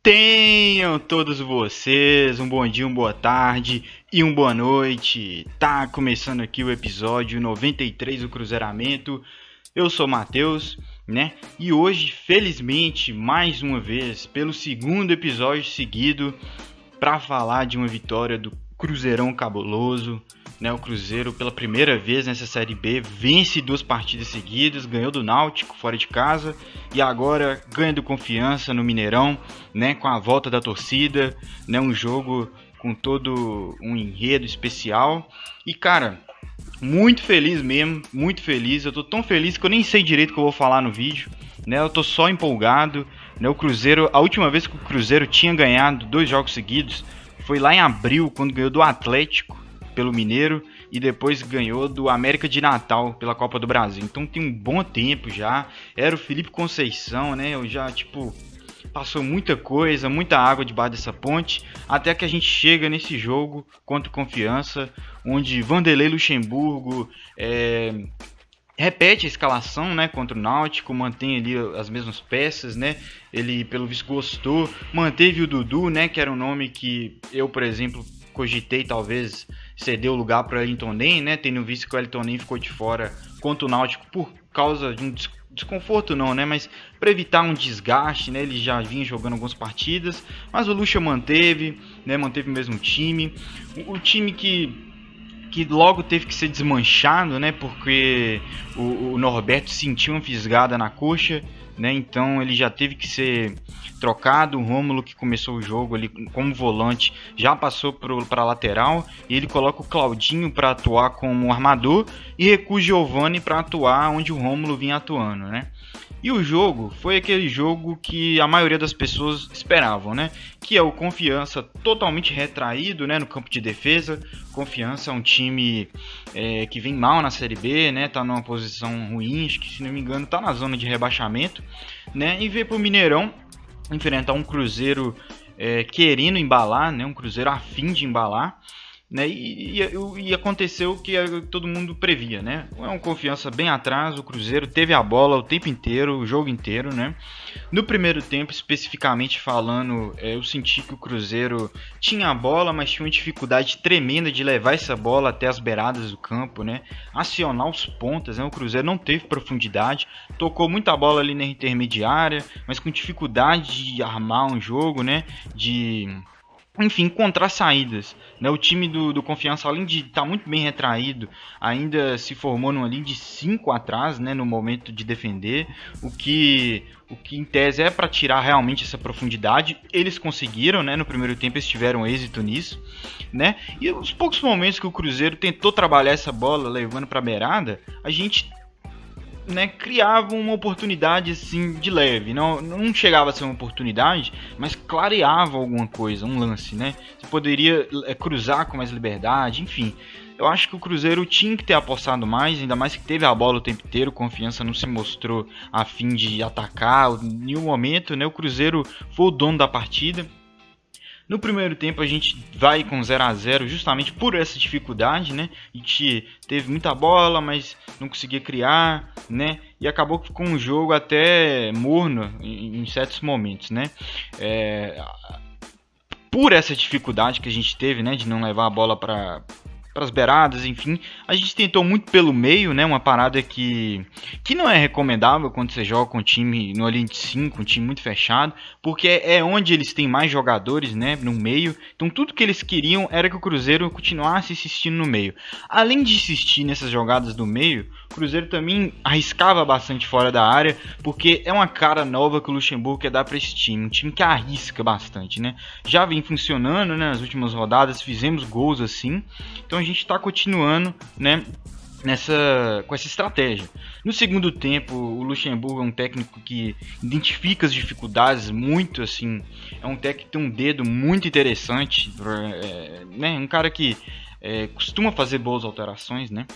Tenham todos vocês um bom dia, uma boa tarde e uma boa noite. Tá começando aqui o episódio 93 do Cruzeiramento. Eu sou Matheus, né? E hoje, felizmente, mais uma vez, pelo segundo episódio seguido, para falar de uma vitória do Cruzeirão Cabuloso, né, o Cruzeiro, pela primeira vez nessa Série B, vence duas partidas seguidas, ganhou do Náutico fora de casa e agora ganha do Confiança no Mineirão, né, com a volta da torcida, né, um jogo com todo um enredo especial. E cara, muito feliz mesmo, muito feliz. Eu tô tão feliz que eu nem sei direito o que eu vou falar no vídeo, né? Eu tô só empolgado, né? O Cruzeiro, a última vez que o Cruzeiro tinha ganhado dois jogos seguidos foi lá em abril, quando ganhou do Atlético pelo Mineiro e depois ganhou do América de Natal pela Copa do Brasil. Então tem um bom tempo já. Era o Felipe Conceição, né? Eu já, tipo, passou muita coisa, muita água debaixo dessa ponte, até que a gente chega nesse jogo contra Confiança, onde Vanderlei Luxemburgo é, repete a escalação, né, contra o Náutico, mantém ali as mesmas peças, né? Ele pelo visto gostou, manteve o Dudu, né, que era um nome que eu, por exemplo, cogitei talvez cedeu o lugar para Wellington Nem, né? Tendo visto que o Wellington Nem ficou de fora contra o Náutico por causa de um desconforto não, né? Mas para evitar um desgaste, né? Ele já vinha jogando algumas partidas, mas o Lucha manteve, né? Manteve o mesmo time, o, o time que que logo teve que ser desmanchado, né? Porque o, o Norberto sentiu uma fisgada na coxa né? Então ele já teve que ser trocado. O Rômulo que começou o jogo ali como volante já passou para lateral e ele coloca o Claudinho para atuar como armador e recua o Giovani para atuar onde o Rômulo vinha atuando, né? E o jogo foi aquele jogo que a maioria das pessoas esperavam, né? Que é o Confiança totalmente retraído, né? No campo de defesa. Confiança é um time é, que vem mal na Série B, né? Tá numa posição ruim, acho que se não me engano tá na zona de rebaixamento, né? E veio pro Mineirão enfrentar um Cruzeiro é, querendo embalar, né? Um Cruzeiro afim de embalar. Né? E, e, e, aconteceu o que todo mundo previa, né? É uma confiança bem atrás, o Cruzeiro teve a bola o tempo inteiro, o jogo inteiro, né? No primeiro tempo, especificamente falando, é, eu senti que o Cruzeiro tinha a bola, mas tinha uma dificuldade tremenda de levar essa bola até as beiradas do campo, né? Acionar os pontas, né? O Cruzeiro não teve profundidade, tocou muita bola ali na intermediária, mas com dificuldade de armar um jogo, né? De enfim, encontrar saídas. Né? O time do, do Confiança, além de estar tá muito bem retraído, ainda se formou numa linha de 5 atrás né, no momento de defender, o que, o que em tese é para tirar realmente essa profundidade. Eles conseguiram, né? no primeiro tempo eles tiveram êxito nisso. Né? E os poucos momentos que o Cruzeiro tentou trabalhar essa bola levando para a beirada, a gente né, criava uma oportunidade assim de leve. Não, não chegava a ser uma oportunidade, mas clareava alguma coisa, um lance, né? Você poderia é, cruzar com mais liberdade, enfim. Eu acho que o Cruzeiro tinha que ter apostado mais, ainda mais que teve a bola o tempo inteiro, confiança não se mostrou a fim de atacar em nenhum momento, né? O Cruzeiro foi o dono da partida. No primeiro tempo a gente vai com 0 a 0 justamente por essa dificuldade, né? A gente teve muita bola, mas não conseguia criar, né? E acabou com um jogo até morno em, certos momentos, né? É, por essa dificuldade que a gente teve, né, de não levar a bola para as beiradas, enfim. A gente tentou muito pelo meio, né? Uma parada que, que não é recomendável quando você joga com um time no de 5, um time muito fechado, porque é onde eles têm mais jogadores, né? No meio. Então tudo que eles queriam era que o Cruzeiro continuasse insistindo no meio. Além de insistir nessas jogadas do meio, o Cruzeiro também arriscava bastante fora da área, porque é uma cara nova que o Luxemburgo quer dar para esse time, um time que arrisca bastante, né? Já vem funcionando, né? Nas últimas rodadas fizemos gols assim, então a gente está continuando, né? Nessa, com essa estratégia. No segundo tempo, o Luxemburgo é um técnico que identifica as dificuldades muito assim. É um técnico que tem um dedo muito interessante, é, né? Um cara que é, costuma fazer boas alterações, né?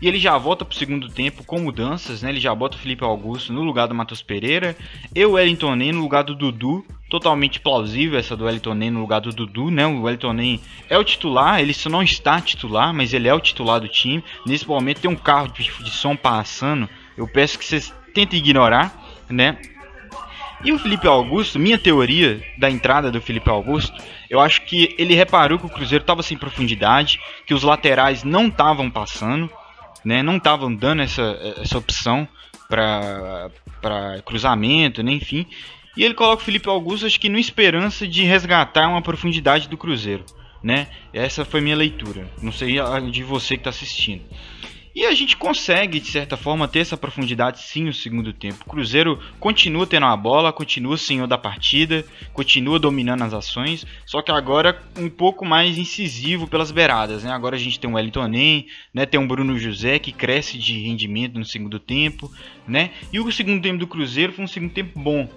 E ele já volta para o segundo tempo com mudanças, né? Ele já bota o Felipe Augusto no lugar do Matheus Pereira e o Wellington Ney no lugar do Dudu. Totalmente plausível essa do Wellington no lugar do Dudu, né? O Wellington é o titular, ele só não está titular, mas ele é o titular do time. Nesse momento tem um carro de, de som passando. Eu peço que vocês tentem ignorar, né? E o Felipe Augusto, minha teoria da entrada do Felipe Augusto, eu acho que ele reparou que o Cruzeiro estava sem profundidade, que os laterais não estavam passando, né, não estavam dando essa, essa opção para cruzamento, né, enfim. E ele coloca o Felipe Augusto, acho que no esperança de resgatar uma profundidade do Cruzeiro. Né? Essa foi minha leitura. Não sei de você que está assistindo. E a gente consegue, de certa forma, ter essa profundidade sim no segundo tempo. O Cruzeiro continua tendo a bola, continua senhor da partida, continua dominando as ações, só que agora um pouco mais incisivo pelas beiradas. Né? Agora a gente tem um Wellington né? tem um Bruno José que cresce de rendimento no segundo tempo. Né? E o segundo tempo do Cruzeiro foi um segundo tempo bom.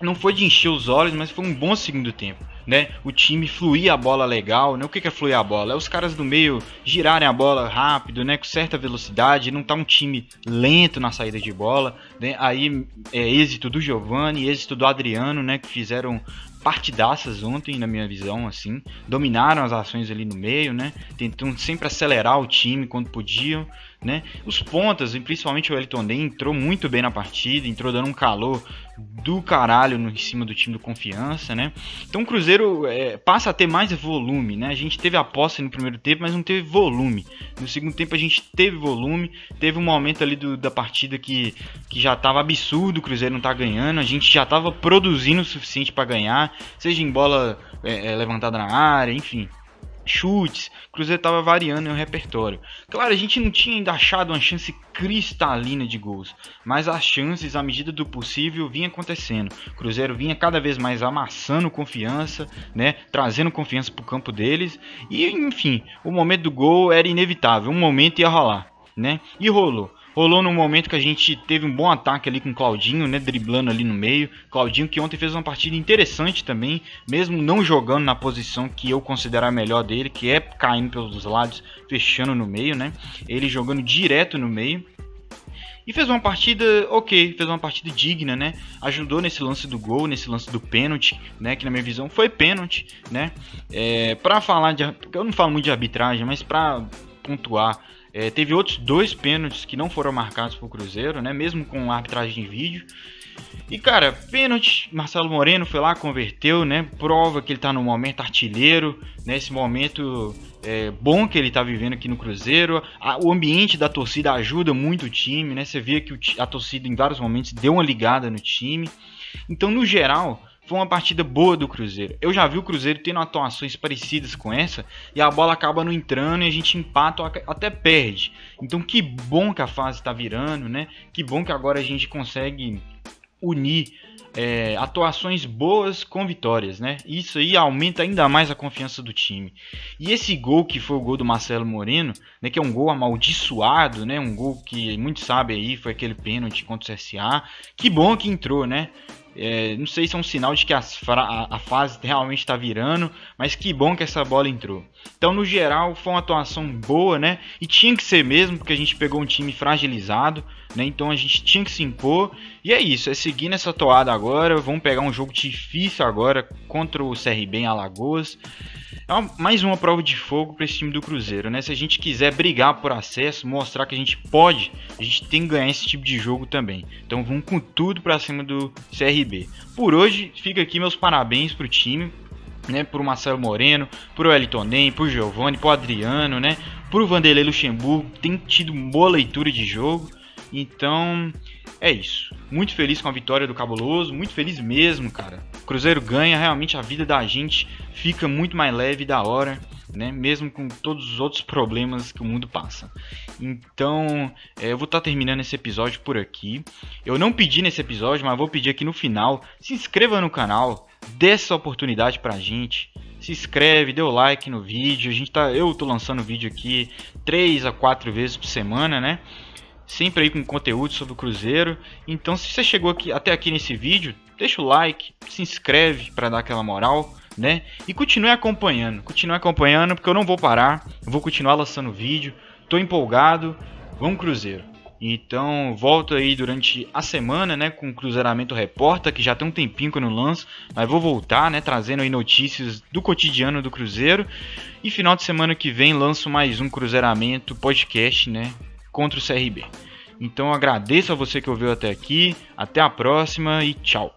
Não foi de encher os olhos, mas foi um bom segundo tempo né? O time fluir a bola legal, né? O que é fluir a bola? É os caras do meio girarem a bola rápido, né? Com certa velocidade, não tá um time lento na saída de bola, né? Aí é êxito do Giovani, êxito do Adriano, né? Que fizeram partidaças ontem, na minha visão, assim. Dominaram as ações ali no meio, né? Tentam sempre acelerar o time quando podiam, né? Os pontas, principalmente o Elton Den, entrou muito bem na partida, entrou dando um calor do caralho no, em cima do time do Confiança, né? Então o Cruzeiro é, passa a ter mais volume, né? A gente teve a posse no primeiro tempo, mas não teve volume. No segundo tempo a gente teve volume, teve um momento ali do, da partida que, que já estava absurdo, o Cruzeiro não tá ganhando, a gente já estava produzindo o suficiente para ganhar, seja em bola é, é, levantada na área, enfim chutes, o Cruzeiro estava variando o repertório. Claro, a gente não tinha ainda achado uma chance cristalina de gols, mas as chances, à medida do possível, vinha acontecendo. O Cruzeiro vinha cada vez mais amassando confiança, né, trazendo confiança para o campo deles, e enfim, o momento do gol era inevitável, um momento ia rolar, né, e rolou. Rolou num momento que a gente teve um bom ataque ali com o Claudinho, né? Driblando ali no meio. Claudinho que ontem fez uma partida interessante também, mesmo não jogando na posição que eu considero a melhor dele, que é caindo pelos lados, fechando no meio, né? Ele jogando direto no meio. E fez uma partida ok, fez uma partida digna, né? Ajudou nesse lance do gol, nesse lance do pênalti, né? Que na minha visão foi pênalti, né? É, pra falar de. Eu não falo muito de arbitragem, mas pra pontuar é, teve outros dois pênaltis que não foram marcados pro Cruzeiro, né? Mesmo com arbitragem de vídeo. E cara, pênalti, Marcelo Moreno foi lá, converteu, né? Prova que ele tá no momento artilheiro, nesse né? momento é, bom que ele tá vivendo aqui no Cruzeiro. A, o ambiente da torcida ajuda muito o time, né? Você via que o, a torcida em vários momentos deu uma ligada no time. Então, no geral, foi uma partida boa do Cruzeiro. Eu já vi o Cruzeiro tendo atuações parecidas com essa e a bola acaba não entrando e a gente empata ou até perde. Então que bom que a fase está virando, né? Que bom que agora a gente consegue unir é, atuações boas com vitórias, né? Isso aí aumenta ainda mais a confiança do time. E esse gol que foi o gol do Marcelo Moreno, né? Que é um gol amaldiçoado, né? Um gol que muitos sabem aí foi aquele pênalti contra o CSA. Que bom que entrou, né? É, não sei se é um sinal de que a, fase realmente está virando, mas que bom que essa bola entrou. Então, no geral, foi uma atuação boa, né? E tinha que ser mesmo, porque a gente pegou um time fragilizado, né? Então a gente tinha que se impor. E é isso, é seguir nessa toada agora. Vamos pegar um jogo difícil agora contra o CRB em Alagoas. É mais uma prova de fogo para esse time do Cruzeiro, né? Se a gente quiser brigar por acesso, mostrar que a gente pode, a gente tem que ganhar esse tipo de jogo também. Então vamos com tudo para cima do CRB. Por hoje, fica aqui meus parabéns pro time, né? Pro Marcelo Moreno, pro Elton Nem, pro Giovanni, pro Adriano, né? Pro Vanderlei Luxemburgo, tem tido boa leitura de jogo. Então, é isso. Muito feliz com a vitória do Cabuloso, muito feliz mesmo, cara. O Cruzeiro ganha, realmente a vida da gente fica muito mais leve da hora, né? Mesmo com todos os outros problemas que o mundo passa. Então, é, eu vou estar tá terminando esse episódio por aqui. Eu não pedi nesse episódio, mas vou pedir aqui no final. Se inscreva no canal, dê essa oportunidade pra gente se inscreve, dê o like no vídeo. A gente tá, eu tô lançando vídeo aqui 3 a 4 vezes por semana, né? Sempre aí com conteúdo sobre o Cruzeiro. Então, se você chegou aqui, até aqui nesse vídeo, deixa o like, se inscreve para dar aquela moral, né? E continue acompanhando, continue acompanhando porque eu não vou parar, eu vou continuar lançando vídeo. Tô empolgado, vamos Cruzeiro. Então, volto aí durante a semana, né, com o Cruzeiramento Repórter, que já tem um tempinho que eu não lanço, mas vou voltar, né, trazendo aí notícias do cotidiano do Cruzeiro. E final de semana que vem lanço mais um Cruzeiramento podcast, né, contra o CRB. Então agradeço a você que ouviu até aqui, até a próxima e tchau.